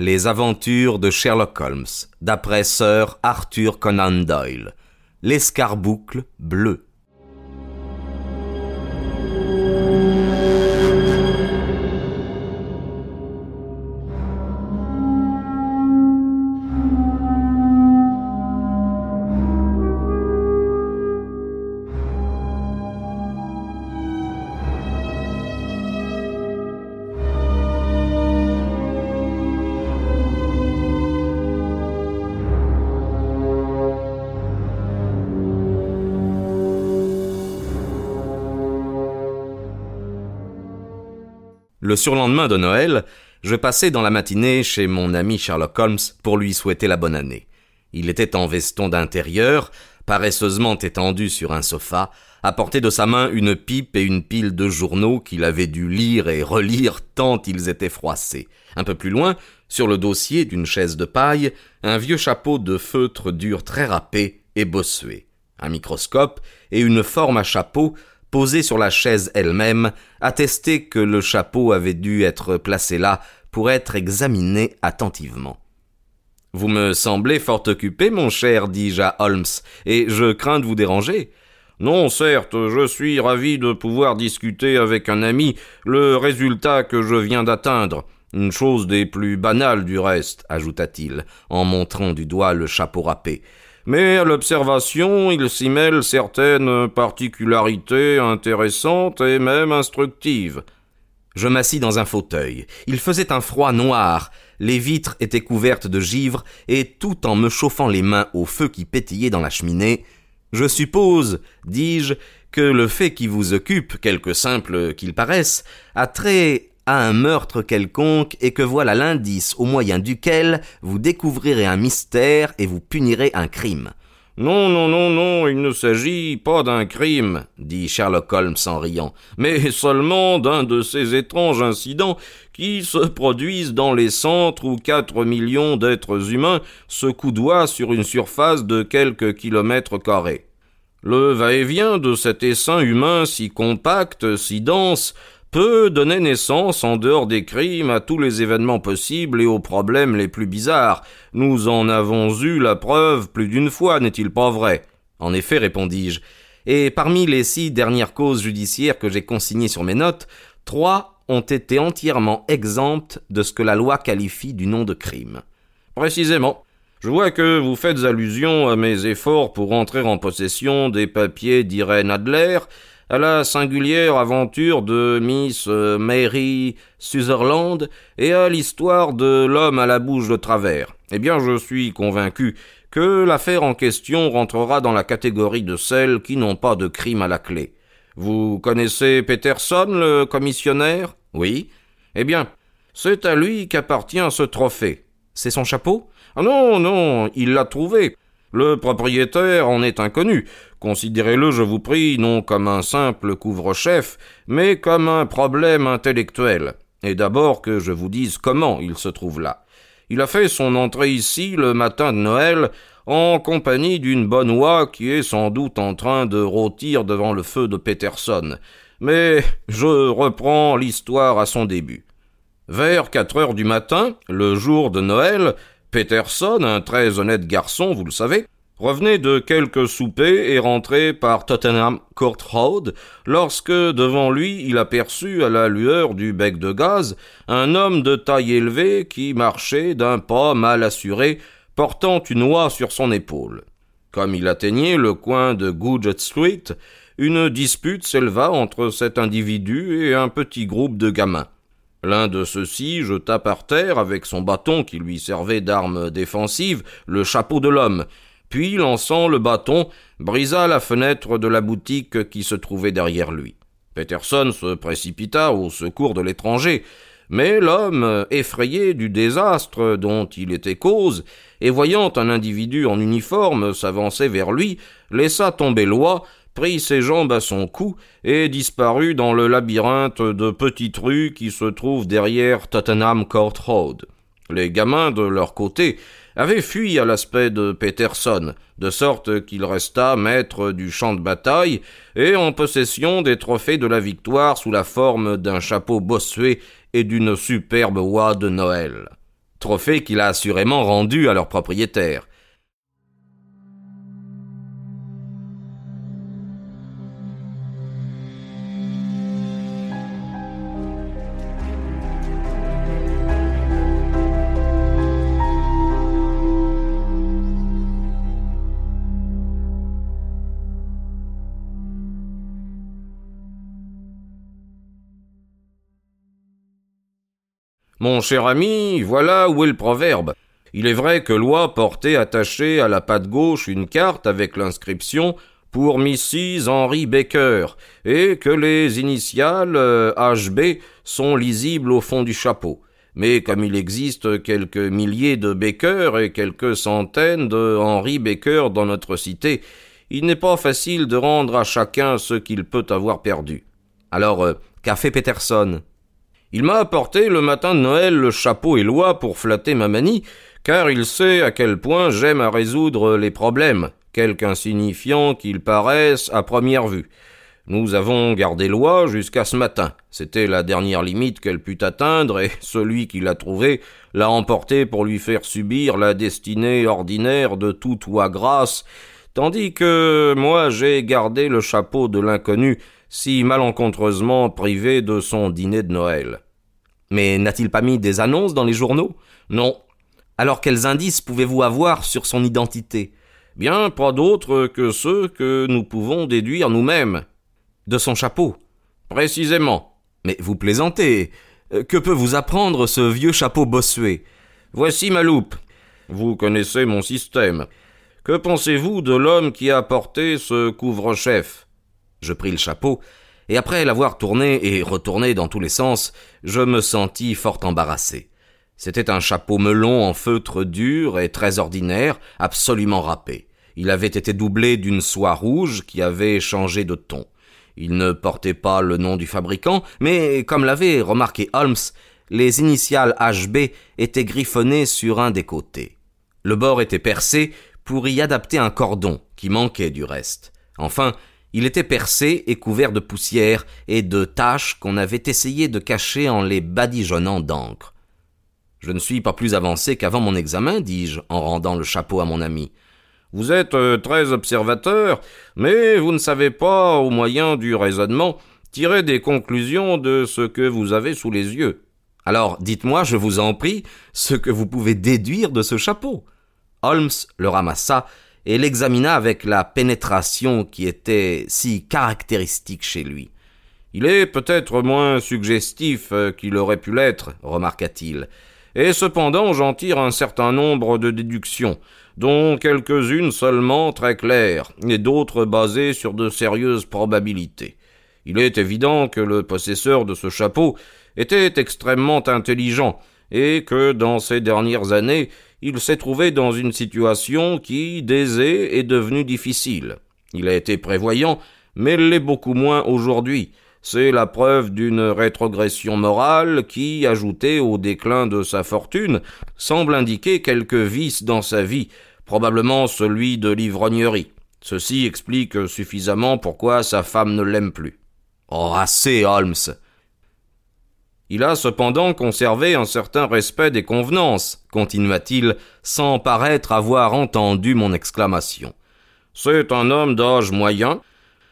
Les aventures de Sherlock Holmes, d'après Sir Arthur Conan Doyle. L'escarboucle bleu. Le surlendemain de Noël, je passai dans la matinée chez mon ami Sherlock Holmes pour lui souhaiter la bonne année. Il était en veston d'intérieur, paresseusement étendu sur un sofa, à portée de sa main une pipe et une pile de journaux qu'il avait dû lire et relire tant ils étaient froissés. Un peu plus loin, sur le dossier d'une chaise de paille, un vieux chapeau de feutre dur très râpé et bossué, un microscope et une forme à chapeau posé sur la chaise elle-même, attestait que le chapeau avait dû être placé là pour être examiné attentivement. Vous me semblez fort occupé, mon cher, dis-je à Holmes, et je crains de vous déranger. Non, certes, je suis ravi de pouvoir discuter avec un ami le résultat que je viens d'atteindre. Une chose des plus banales du reste, ajouta-t-il, en montrant du doigt le chapeau râpé mais à l'observation il s'y mêle certaines particularités intéressantes et même instructives. Je m'assis dans un fauteuil. Il faisait un froid noir, les vitres étaient couvertes de givre, et tout en me chauffant les mains au feu qui pétillait dans la cheminée, je suppose, dis-je, que le fait qui vous occupe, quelque simple qu'il paraisse, a trait un meurtre quelconque et que voilà l'indice au moyen duquel vous découvrirez un mystère et vous punirez un crime. Non, non, non, non, il ne s'agit pas d'un crime, dit Sherlock Holmes en riant, mais seulement d'un de ces étranges incidents qui se produisent dans les centres où quatre millions d'êtres humains se coudoient sur une surface de quelques kilomètres carrés. Le va-et-vient de cet essaim humain si compact, si dense, peut donner naissance, en dehors des crimes, à tous les événements possibles et aux problèmes les plus bizarres. Nous en avons eu la preuve plus d'une fois, n'est-il pas vrai? En effet, répondis-je. Et parmi les six dernières causes judiciaires que j'ai consignées sur mes notes, trois ont été entièrement exemptes de ce que la loi qualifie du nom de crime. Précisément. Je vois que vous faites allusion à mes efforts pour entrer en possession des papiers d'Irène Adler, à la singulière aventure de Miss euh, Mary Sutherland et à l'histoire de l'homme à la bouche de travers. Eh bien, je suis convaincu que l'affaire en question rentrera dans la catégorie de celles qui n'ont pas de crime à la clé. Vous connaissez Peterson, le commissionnaire? Oui. Eh bien, c'est à lui qu'appartient ce trophée. C'est son chapeau? Ah non, non, il l'a trouvé. Le propriétaire en est inconnu. Considérez-le, je vous prie, non comme un simple couvre-chef, mais comme un problème intellectuel. Et d'abord que je vous dise comment il se trouve là. Il a fait son entrée ici le matin de Noël en compagnie d'une bonne oie qui est sans doute en train de rôtir devant le feu de Peterson. Mais je reprends l'histoire à son début. Vers quatre heures du matin, le jour de Noël, Peterson, un très honnête garçon, vous le savez, revenait de quelques soupers et rentrait par Tottenham Court Road lorsque devant lui il aperçut à la lueur du bec de gaz un homme de taille élevée qui marchait d'un pas mal assuré portant une oie sur son épaule. Comme il atteignait le coin de Goodget Street, une dispute s'éleva entre cet individu et un petit groupe de gamins. L'un de ceux-ci jeta par terre, avec son bâton qui lui servait d'arme défensive, le chapeau de l'homme, puis, lançant le bâton, brisa la fenêtre de la boutique qui se trouvait derrière lui. Peterson se précipita au secours de l'étranger, mais l'homme, effrayé du désastre dont il était cause, et voyant un individu en uniforme s'avancer vers lui, laissa tomber l'oie, prit ses jambes à son cou et disparut dans le labyrinthe de petites rues qui se trouvent derrière Tottenham Court Road. Les gamins, de leur côté, avaient fui à l'aspect de Peterson, de sorte qu'il resta maître du champ de bataille et en possession des trophées de la victoire sous la forme d'un chapeau bossué et d'une superbe oie de Noël. trophée qu'il a assurément rendu à leur propriétaire. Mon cher ami, voilà où est le proverbe. Il est vrai que Loi portait attachée à la patte gauche une carte avec l'inscription pour Mrs. Henry Baker, et que les initiales HB euh, sont lisibles au fond du chapeau. Mais comme il existe quelques milliers de Baker et quelques centaines de Henry Baker dans notre cité, il n'est pas facile de rendre à chacun ce qu'il peut avoir perdu. Alors, euh, fait Peterson? Il m'a apporté le matin de Noël le chapeau et l'oie pour flatter ma manie, car il sait à quel point j'aime à résoudre les problèmes, quelque insignifiants qu'ils paraissent à première vue. Nous avons gardé l'oie jusqu'à ce matin. C'était la dernière limite qu'elle put atteindre, et celui qui l'a trouvée l'a emporté pour lui faire subir la destinée ordinaire de toute oie grasse, tandis que moi j'ai gardé le chapeau de l'inconnu si malencontreusement privé de son dîner de Noël. Mais n'a-t-il pas mis des annonces dans les journaux? Non. Alors quels indices pouvez-vous avoir sur son identité? Bien, pas d'autres que ceux que nous pouvons déduire nous-mêmes. De son chapeau Précisément. Mais vous plaisantez. Euh, que peut vous apprendre ce vieux chapeau bossué Voici ma loupe. Vous connaissez mon système. Que pensez-vous de l'homme qui a porté ce couvre-chef? Je pris le chapeau, et après l'avoir tourné et retourné dans tous les sens, je me sentis fort embarrassé. C'était un chapeau melon en feutre dur et très ordinaire, absolument râpé. Il avait été doublé d'une soie rouge qui avait changé de ton. Il ne portait pas le nom du fabricant, mais comme l'avait remarqué Holmes, les initiales HB étaient griffonnées sur un des côtés. Le bord était percé pour y adapter un cordon qui manquait du reste. Enfin, il était percé et couvert de poussière et de taches qu'on avait essayé de cacher en les badigeonnant d'encre. Je ne suis pas plus avancé qu'avant mon examen, dis-je, en rendant le chapeau à mon ami. Vous êtes euh, très observateur, mais vous ne savez pas, au moyen du raisonnement, tirer des conclusions de ce que vous avez sous les yeux. Alors, dites-moi, je vous en prie, ce que vous pouvez déduire de ce chapeau. Holmes le ramassa et l'examina avec la pénétration qui était si caractéristique chez lui. Il est peut-être moins suggestif euh, qu'il aurait pu l'être, remarqua-t-il, et cependant j'en tire un certain nombre de déductions, dont quelques-unes seulement très claires, et d'autres basées sur de sérieuses probabilités. Il est évident que le possesseur de ce chapeau était extrêmement intelligent, et que dans ces dernières années il s'est trouvé dans une situation qui, d'aisée, est devenue difficile. Il a été prévoyant, mais l'est beaucoup moins aujourd'hui. C'est la preuve d'une rétrogression morale qui, ajoutée au déclin de sa fortune, semble indiquer quelques vices dans sa vie, probablement celui de l'ivrognerie. Ceci explique suffisamment pourquoi sa femme ne l'aime plus. Oh, assez, Holmes. Il a cependant conservé un certain respect des convenances, continua-t-il, sans paraître avoir entendu mon exclamation. C'est un homme d'âge moyen,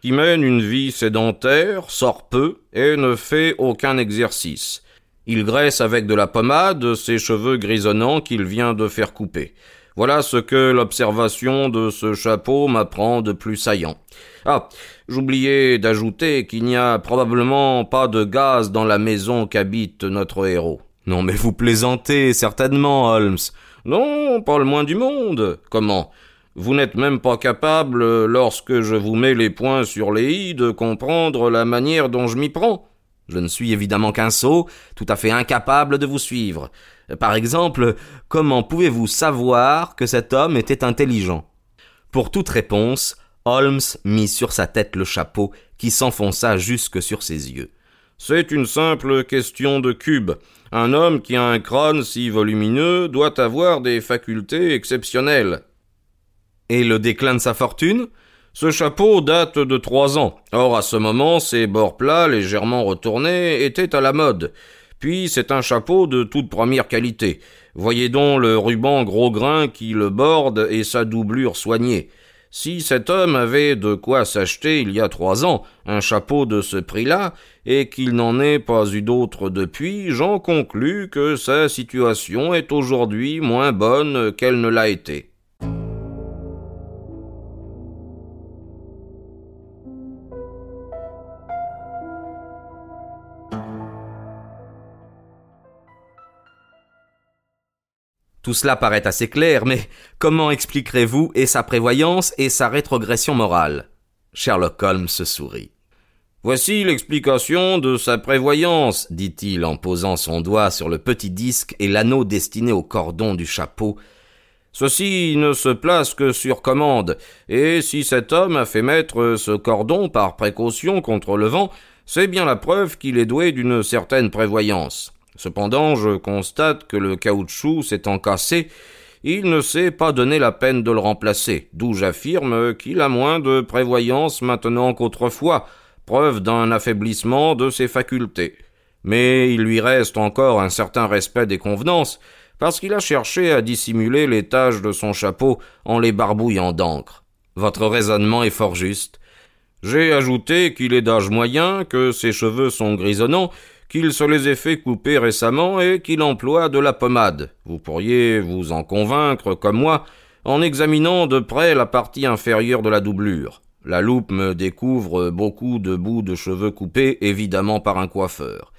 qui mène une vie sédentaire, sort peu et ne fait aucun exercice. Il graisse avec de la pommade ses cheveux grisonnants qu'il vient de faire couper. Voilà ce que l'observation de ce chapeau m'apprend de plus saillant. Ah, j'oubliais d'ajouter qu'il n'y a probablement pas de gaz dans la maison qu'habite notre héros. Non, mais vous plaisantez, certainement, Holmes. Non, pas le moins du monde. Comment? Vous n'êtes même pas capable, lorsque je vous mets les points sur les i, de comprendre la manière dont je m'y prends. Je ne suis évidemment qu'un sot, tout à fait incapable de vous suivre. Par exemple, comment pouvez-vous savoir que cet homme était intelligent? Pour toute réponse, Holmes mit sur sa tête le chapeau qui s'enfonça jusque sur ses yeux. C'est une simple question de cube. Un homme qui a un crâne si volumineux doit avoir des facultés exceptionnelles. Et le déclin de sa fortune? Ce chapeau date de trois ans. Or, à ce moment, ses bords plats, légèrement retournés, étaient à la mode. Puis c'est un chapeau de toute première qualité. Voyez donc le ruban gros grain qui le borde et sa doublure soignée. Si cet homme avait de quoi s'acheter il y a trois ans un chapeau de ce prix-là, et qu'il n'en ait pas eu d'autre depuis, j'en conclus que sa situation est aujourd'hui moins bonne qu'elle ne l'a été. Tout cela paraît assez clair, mais comment expliquerez-vous et sa prévoyance et sa rétrogression morale? Sherlock Holmes sourit. Voici l'explication de sa prévoyance, dit-il en posant son doigt sur le petit disque et l'anneau destiné au cordon du chapeau. Ceci ne se place que sur commande, et si cet homme a fait mettre ce cordon par précaution contre le vent, c'est bien la preuve qu'il est doué d'une certaine prévoyance. Cependant, je constate que le caoutchouc s'étant cassé, il ne s'est pas donné la peine de le remplacer, d'où j'affirme qu'il a moins de prévoyance maintenant qu'autrefois, preuve d'un affaiblissement de ses facultés. Mais il lui reste encore un certain respect des convenances, parce qu'il a cherché à dissimuler les taches de son chapeau en les barbouillant d'encre. Votre raisonnement est fort juste. J'ai ajouté qu'il est d'âge moyen, que ses cheveux sont grisonnants, qu'il se les ait fait couper récemment et qu'il emploie de la pommade. Vous pourriez vous en convaincre, comme moi, en examinant de près la partie inférieure de la doublure. La loupe me découvre beaucoup de bouts de cheveux coupés, évidemment par un coiffeur.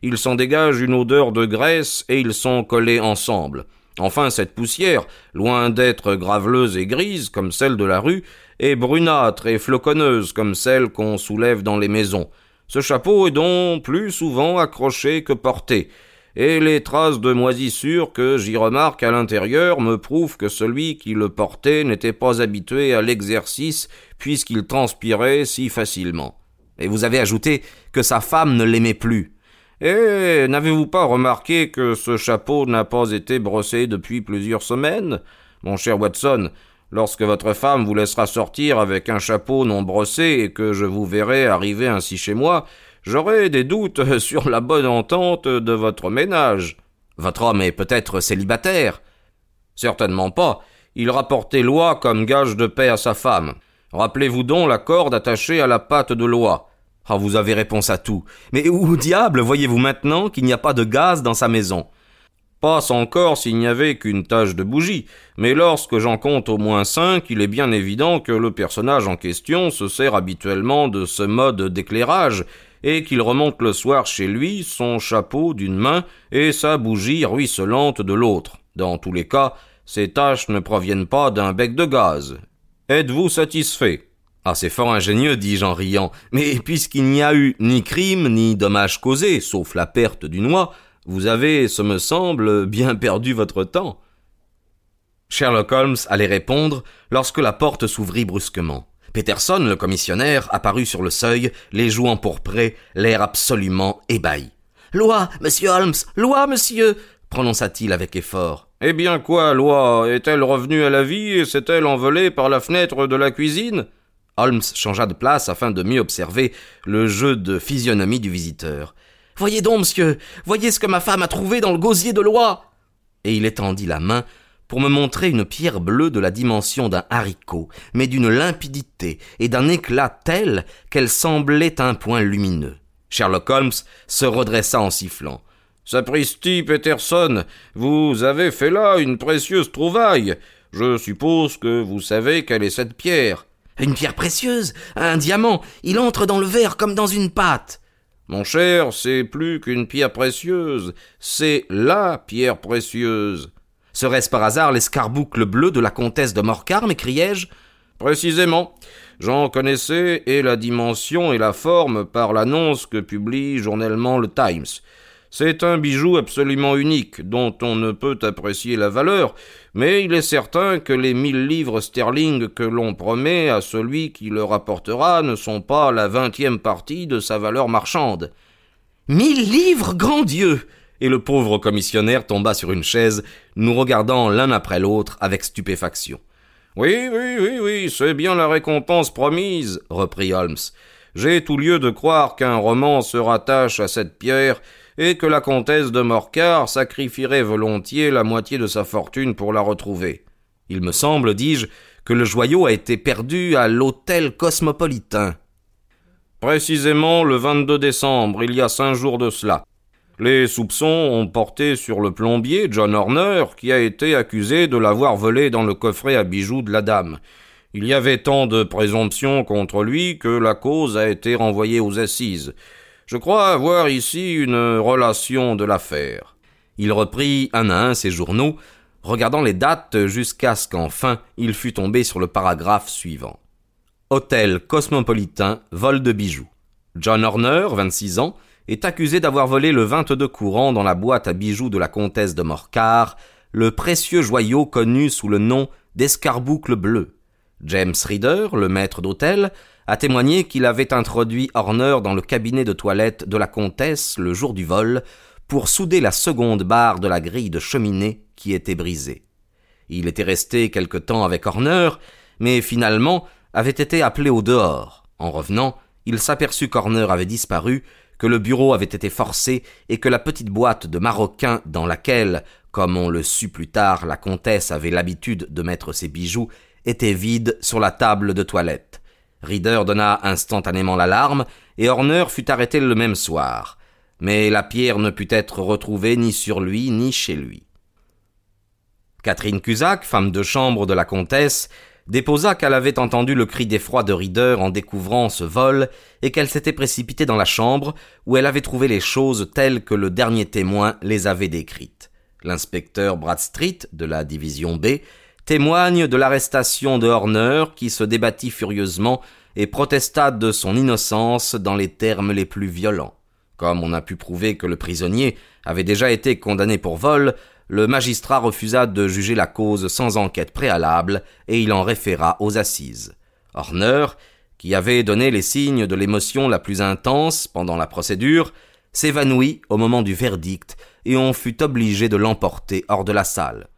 Il s'en dégage une odeur de graisse et ils sont collés ensemble. Enfin, cette poussière, loin d'être graveleuse et grise comme celle de la rue, est brunâtre et floconneuse comme celle qu'on soulève dans les maisons. Ce chapeau est donc plus souvent accroché que porté, et les traces de moisissure que j'y remarque à l'intérieur me prouvent que celui qui le portait n'était pas habitué à l'exercice puisqu'il transpirait si facilement. Et vous avez ajouté que sa femme ne l'aimait plus. Et n'avez-vous pas remarqué que ce chapeau n'a pas été brossé depuis plusieurs semaines? Mon cher Watson, Lorsque votre femme vous laissera sortir avec un chapeau non brossé et que je vous verrai arriver ainsi chez moi, j'aurai des doutes sur la bonne entente de votre ménage. Votre homme est peut-être célibataire. Certainement pas. Il rapportait loi comme gage de paix à sa femme. Rappelez-vous donc la corde attachée à la patte de loi. Ah, vous avez réponse à tout. Mais où diable voyez-vous maintenant qu'il n'y a pas de gaz dans sa maison? Passe encore s'il n'y avait qu'une tache de bougie, mais lorsque j'en compte au moins cinq, il est bien évident que le personnage en question se sert habituellement de ce mode d'éclairage, et qu'il remonte le soir chez lui, son chapeau d'une main et sa bougie ruisselante de l'autre. Dans tous les cas, ces taches ne proviennent pas d'un bec de gaz. Êtes-vous satisfait? Ah, c'est fort ingénieux, dis-je en riant, mais puisqu'il n'y a eu ni crime ni dommage causé, sauf la perte du noix, vous avez, ce me semble, bien perdu votre temps. Sherlock Holmes allait répondre lorsque la porte s'ouvrit brusquement. Peterson, le commissionnaire, apparut sur le seuil, les joues empourprées, l'air absolument ébahi. Loi, monsieur Holmes, loi, monsieur, prononça-t-il avec effort. Eh bien quoi, loi Est-elle revenue à la vie et s'est-elle envolée par la fenêtre de la cuisine? Holmes changea de place afin de mieux observer le jeu de physionomie du visiteur. Voyez donc, monsieur, voyez ce que ma femme a trouvé dans le gosier de loi. Et il étendit la main pour me montrer une pierre bleue de la dimension d'un haricot, mais d'une limpidité et d'un éclat tel qu'elle semblait un point lumineux. Sherlock Holmes se redressa en sifflant. Sapristi Peterson, vous avez fait là une précieuse trouvaille. Je suppose que vous savez quelle est cette pierre. Une pierre précieuse, un diamant. Il entre dans le verre comme dans une pâte. Mon cher, c'est plus qu'une pierre précieuse, c'est la pierre précieuse. Serait-ce par hasard l'escarboucle bleu de la comtesse de Morcar, m'écriai-je Précisément. J'en connaissais et la dimension et la forme par l'annonce que publie journellement le Times. C'est un bijou absolument unique, dont on ne peut apprécier la valeur, mais il est certain que les mille livres sterling que l'on promet à celui qui le rapportera ne sont pas la vingtième partie de sa valeur marchande. Mille livres, grand Dieu! Et le pauvre commissionnaire tomba sur une chaise, nous regardant l'un après l'autre avec stupéfaction. Oui, oui, oui, oui, c'est bien la récompense promise, reprit Holmes. J'ai tout lieu de croire qu'un roman se rattache à cette pierre, et que la comtesse de Morcar sacrifierait volontiers la moitié de sa fortune pour la retrouver. Il me semble, dis-je, que le joyau a été perdu à l'hôtel cosmopolitain. Précisément le 22 décembre, il y a cinq jours de cela. Les soupçons ont porté sur le plombier John Horner, qui a été accusé de l'avoir volé dans le coffret à bijoux de la dame. Il y avait tant de présomptions contre lui que la cause a été renvoyée aux assises. Je crois avoir ici une relation de l'affaire. Il reprit un à un ses journaux, regardant les dates jusqu'à ce qu'enfin il fût tombé sur le paragraphe suivant. Hôtel cosmopolitain, vol de bijoux. John Horner, 26 ans, est accusé d'avoir volé le 22 courant dans la boîte à bijoux de la comtesse de Morcar le précieux joyau connu sous le nom d'escarboucle bleu. James Reader, le maître d'hôtel, a témoigné qu'il avait introduit Horner dans le cabinet de toilette de la comtesse le jour du vol pour souder la seconde barre de la grille de cheminée qui était brisée. Il était resté quelque temps avec Horner, mais finalement avait été appelé au dehors. En revenant, il s'aperçut qu'Horner avait disparu, que le bureau avait été forcé et que la petite boîte de maroquin dans laquelle, comme on le sut plus tard, la comtesse avait l'habitude de mettre ses bijoux était vide sur la table de toilette. Reader donna instantanément l'alarme, et Horner fut arrêté le même soir. Mais la pierre ne put être retrouvée ni sur lui ni chez lui. Catherine Cusack, femme de chambre de la comtesse, déposa qu'elle avait entendu le cri d'effroi de Reader en découvrant ce vol et qu'elle s'était précipitée dans la chambre où elle avait trouvé les choses telles que le dernier témoin les avait décrites. L'inspecteur Bradstreet de la division B témoigne de l'arrestation de Horner qui se débattit furieusement et protesta de son innocence dans les termes les plus violents. Comme on a pu prouver que le prisonnier avait déjà été condamné pour vol, le magistrat refusa de juger la cause sans enquête préalable et il en référa aux assises. Horner, qui avait donné les signes de l'émotion la plus intense pendant la procédure, s'évanouit au moment du verdict et on fut obligé de l'emporter hors de la salle.